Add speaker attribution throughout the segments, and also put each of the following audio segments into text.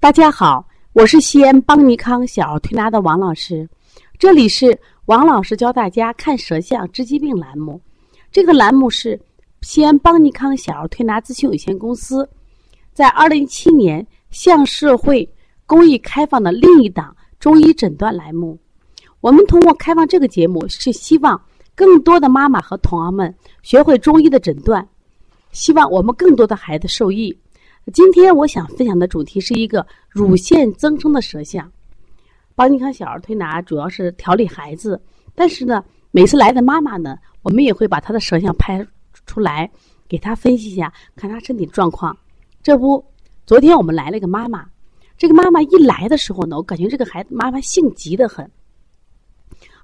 Speaker 1: 大家好，我是西安邦尼康小儿推拿的王老师，这里是王老师教大家看舌象治疾病栏目。这个栏目是西安邦尼康小儿推拿咨询有限公司在二零一七年向社会公益开放的另一档中医诊断栏目。我们通过开放这个节目，是希望更多的妈妈和同行们学会中医的诊断，希望我们更多的孩子受益。今天我想分享的主题是一个乳腺增生的舌象。邦尼康小儿推拿主要是调理孩子，但是呢，每次来的妈妈呢，我们也会把她的舌象拍出来，给她分析一下，看她身体状况。这不，昨天我们来了一个妈妈，这个妈妈一来的时候呢，我感觉这个孩子妈妈性急的很，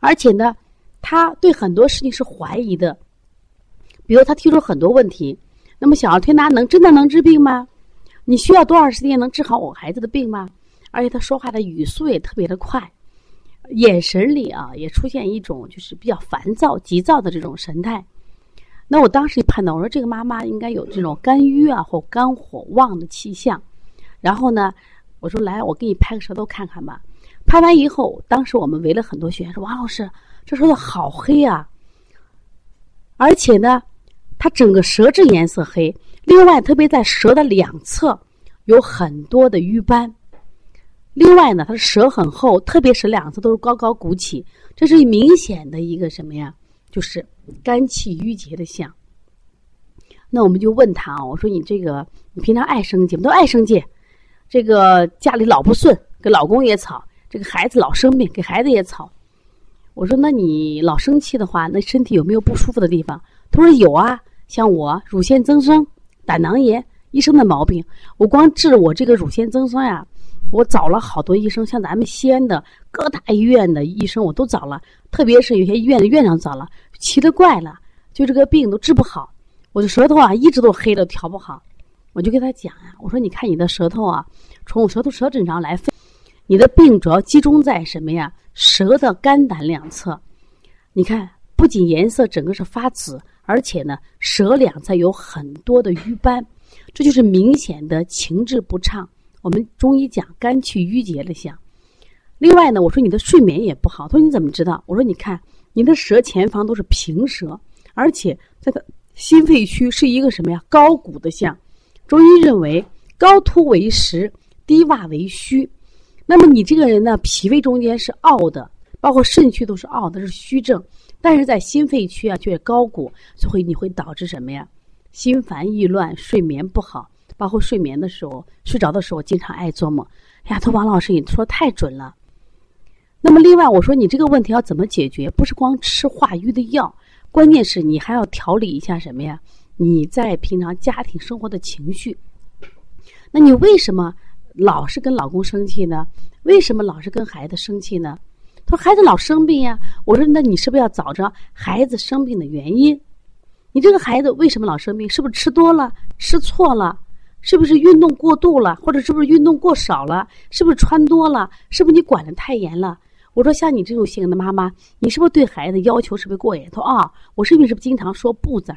Speaker 1: 而且呢，她对很多事情是怀疑的，比如她提出很多问题。那么，小儿推拿能真的能治病吗？你需要多长时间能治好我孩子的病吗？而且他说话的语速也特别的快，眼神里啊也出现一种就是比较烦躁、急躁的这种神态。那我当时就判断，我说这个妈妈应该有这种肝郁啊或肝火旺的气象。然后呢，我说来，我给你拍个舌头看看吧。拍完以后，当时我们围了很多学员说：“王老师，这舌头好黑啊！而且呢，它整个舌质颜色黑。”另外，特别在舌的两侧有很多的瘀斑。另外呢，它的舌很厚，特别是两侧都是高高鼓起，这是明显的一个什么呀？就是肝气郁结的象。那我们就问他啊，我说你这个你平常爱生气我们？都爱生气。这个家里老不顺，给老公也吵；这个孩子老生病，给孩子也吵。我说那你老生气的话，那身体有没有不舒服的地方？他说有啊，像我乳腺增生。胆囊炎，医生的毛病，我光治我这个乳腺增生呀，我找了好多医生，像咱们西安的各大医院的医生我都找了，特别是有些医院的院长找了，奇了怪了，就这个病都治不好，我的舌头啊一直都黑的调不好，我就跟他讲呀，我说你看你的舌头啊，从我舌头舌诊上来分，你的病主要集中在什么呀？舌的肝胆两侧，你看不仅颜色整个是发紫。而且呢，舌两侧有很多的瘀斑，这就是明显的情志不畅。我们中医讲肝气郁结的象。另外呢，我说你的睡眠也不好。他说你怎么知道？我说你看你的舌前方都是平舌，而且这个心肺区是一个什么呀？高谷的象。中医认为高凸为实，低洼为虚。那么你这个人呢，脾胃中间是凹的，包括肾区都是凹的，是虚症。但是在心肺区啊，却高鼓，所以你会导致什么呀？心烦意乱，睡眠不好，包括睡眠的时候，睡着的时候经常爱做梦。哎呀，他王老师，你说太准了。那么另外，我说你这个问题要怎么解决？不是光吃化瘀的药，关键是你还要调理一下什么呀？你在平常家庭生活的情绪。那你为什么老是跟老公生气呢？为什么老是跟孩子生气呢？他说：“孩子老生病呀。”我说：“那你是不是要找着孩子生病的原因？你这个孩子为什么老生病？是不是吃多了、吃错了？是不是运动过度了？或者是不是运动过少了？是不是穿多了？是不是你管的太严了？”我说：“像你这种性格的妈妈，你是不是对孩子要求是不是过严？”他说：“啊，我是不是经常说不字？”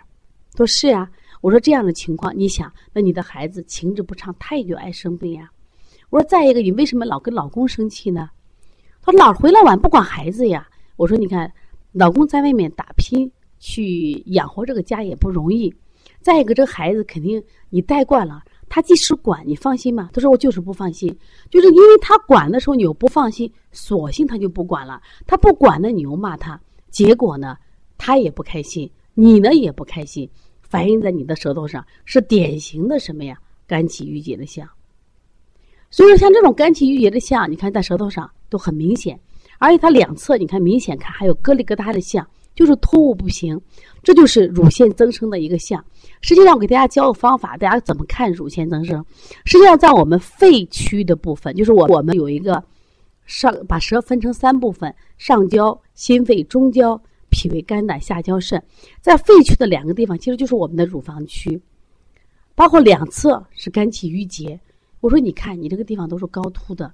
Speaker 1: 他说：“是呀。”我说：“这样的情况，你想，那你的孩子情志不畅，他也就爱生病呀。”我说：“再一个，你为什么老跟老公生气呢？”他老回来晚不管孩子呀，我说你看，老公在外面打拼去养活这个家也不容易。再一个，这孩子肯定你带惯了，他即使管你放心吗？他说我就是不放心，就是因为他管的时候你又不放心，索性他就不管了。他不管呢，你又骂他，结果呢，他也不开心，你呢也不开心，反映在你的舌头上是典型的什么呀？肝气郁结的象。所以说，像这种肝气郁结的象，你看在舌头上。都很明显，而且它两侧你看明显看还有疙里疙瘩的像，就是突兀不平，这就是乳腺增生的一个像。实际上，我给大家教个方法，大家怎么看乳腺增生？实际上，在我们肺区的部分，就是我我们有一个上把舌分成三部分：上焦、心肺、中焦、脾胃、肝胆、下焦、肾。在肺区的两个地方，其实就是我们的乳房区，包括两侧是肝气郁结。我说，你看你这个地方都是高凸的。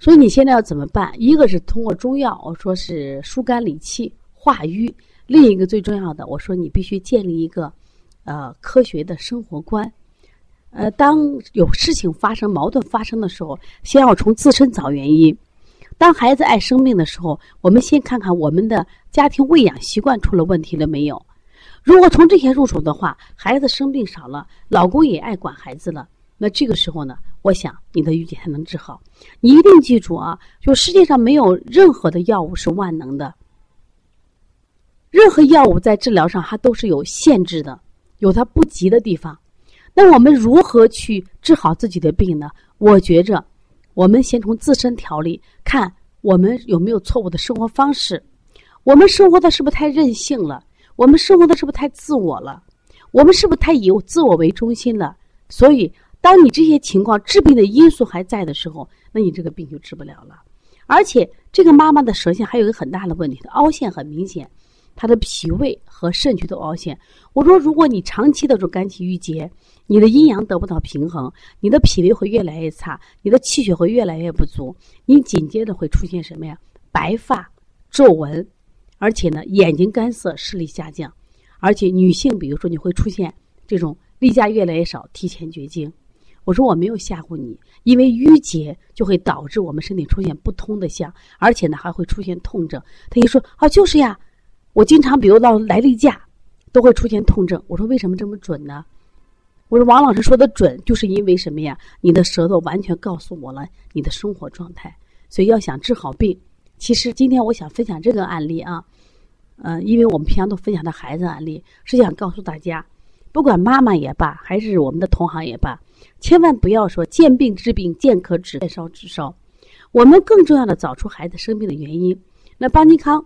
Speaker 1: 所以你现在要怎么办？一个是通过中药，我说是疏肝理气、化瘀；另一个最重要的，我说你必须建立一个，呃，科学的生活观。呃，当有事情发生、矛盾发生的时候，先要从自身找原因。当孩子爱生病的时候，我们先看看我们的家庭喂养习惯出了问题了没有。如果从这些入手的话，孩子生病少了，老公也爱管孩子了，那这个时候呢，我想你的郁结才能治好。你一定记住啊，就世界上没有任何的药物是万能的，任何药物在治疗上它都是有限制的，有它不及的地方。那我们如何去治好自己的病呢？我觉着，我们先从自身调理，看我们有没有错误的生活方式，我们生活的是不是太任性了？我们生活的是不是太自我了？我们是不是太以自我为中心了？所以，当你这些情况治病的因素还在的时候，那你这个病就治不了了。而且，这个妈妈的舌象还有一个很大的问题，凹陷很明显，她的脾胃和肾区都凹陷。我说，如果你长期的这种肝气郁结，你的阴阳得不到平衡，你的脾胃会越来越差，你的气血会越来越不足，你紧接着会出现什么呀？白发、皱纹。而且呢，眼睛干涩，视力下降，而且女性，比如说你会出现这种例假越来越少，提前绝经。我说我没有吓唬你，因为淤结就会导致我们身体出现不通的象，而且呢还会出现痛症。他一说啊，就是呀，我经常比如到来例假，都会出现痛症。我说为什么这么准呢？我说王老师说的准，就是因为什么呀？你的舌头完全告诉我了你的生活状态，所以要想治好病。其实今天我想分享这个案例啊，呃，因为我们平常都分享的孩子案例，是想告诉大家，不管妈妈也罢，还是我们的同行也罢，千万不要说见病治病，见可止，见烧止烧。我们更重要的找出孩子生病的原因。那邦尼康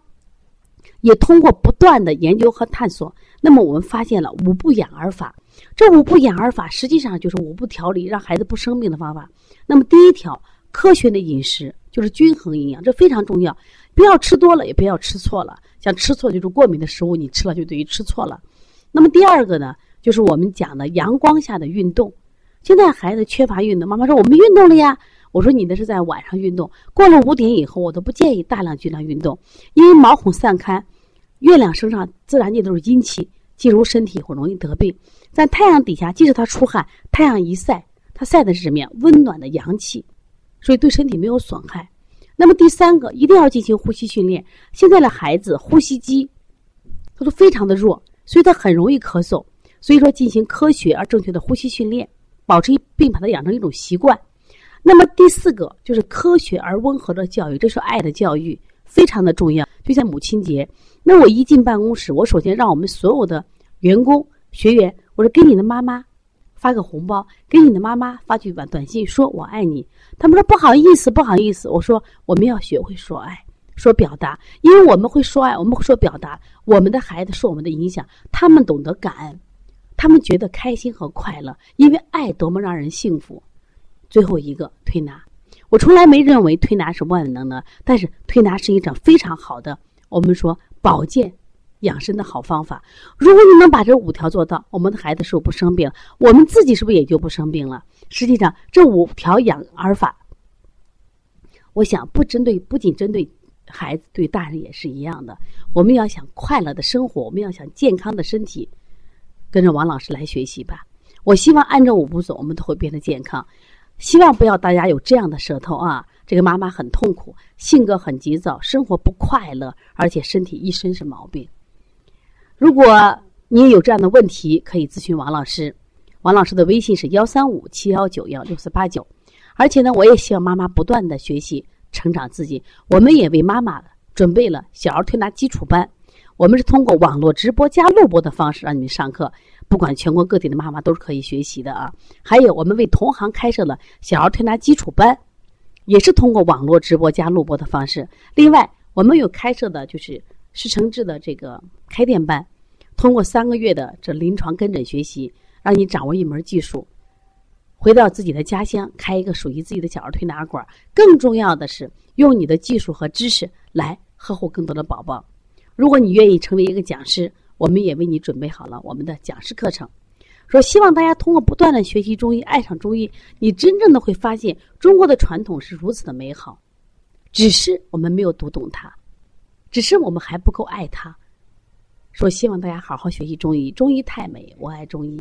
Speaker 1: 也通过不断的研究和探索，那么我们发现了五步养儿法。这五步养儿法实际上就是五步调理让孩子不生病的方法。那么第一条，科学的饮食。就是均衡营养，这非常重要，不要吃多了，也不要吃错了。像吃错就是过敏的食物，你吃了就等于吃错了。那么第二个呢，就是我们讲的阳光下的运动。现在孩子缺乏运动，妈妈说我们运动了呀。我说你那是在晚上运动，过了五点以后，我都不建议大量巨量运动，因为毛孔散开，月亮身上自然界都是阴气进入身体，会容易得病。在太阳底下，即使他出汗，太阳一晒，他晒的是什么呀？温暖的阳气。所以对身体没有损害。那么第三个，一定要进行呼吸训练。现在的孩子呼吸机，他都非常的弱，所以他很容易咳嗽。所以说，进行科学而正确的呼吸训练，保持并把它养成一种习惯。那么第四个就是科学而温和的教育，这是爱的教育，非常的重要。就像母亲节，那我一进办公室，我首先让我们所有的员工学员，我说给你的妈妈。发个红包，给你的妈妈发句短短信，说我爱你。他们说不好意思，不好意思。我说我们要学会说爱，说表达，因为我们会说爱，我们会说表达。我们的孩子受我们的影响，他们懂得感恩，他们觉得开心和快乐，因为爱多么让人幸福。最后一个推拿，我从来没认为推拿是万能的，但是推拿是一种非常好的，我们说保健。养生的好方法，如果你能把这五条做到，我们的孩子是不是不生病？我们自己是不是也就不生病了？实际上，这五条养儿法，我想不针对，不仅针对孩子，对大人也是一样的。我们要想快乐的生活，我们要想健康的身体，跟着王老师来学习吧。我希望按照五步走，我们都会变得健康。希望不要大家有这样的舌头啊。这个妈妈很痛苦，性格很急躁，生活不快乐，而且身体一身是毛病。如果你也有这样的问题，可以咨询王老师。王老师的微信是幺三五七幺九幺六四八九。而且呢，我也希望妈妈不断的学习成长自己。我们也为妈妈准备了小儿推拿基础班，我们是通过网络直播加录播的方式让你们上课，不管全国各地的妈妈都是可以学习的啊。还有，我们为同行开设了小儿推拿基础班，也是通过网络直播加录播的方式。另外，我们有开设的就是师承制的这个开店班。通过三个月的这临床跟诊学习，让你掌握一门技术，回到自己的家乡开一个属于自己的小儿推拿馆。更重要的是，用你的技术和知识来呵护更多的宝宝。如果你愿意成为一个讲师，我们也为你准备好了我们的讲师课程。说希望大家通过不断的学习中医，爱上中医，你真正的会发现中国的传统是如此的美好，只是我们没有读懂它，只是我们还不够爱它。说希望大家好好学习中医，中医太美，我爱中医。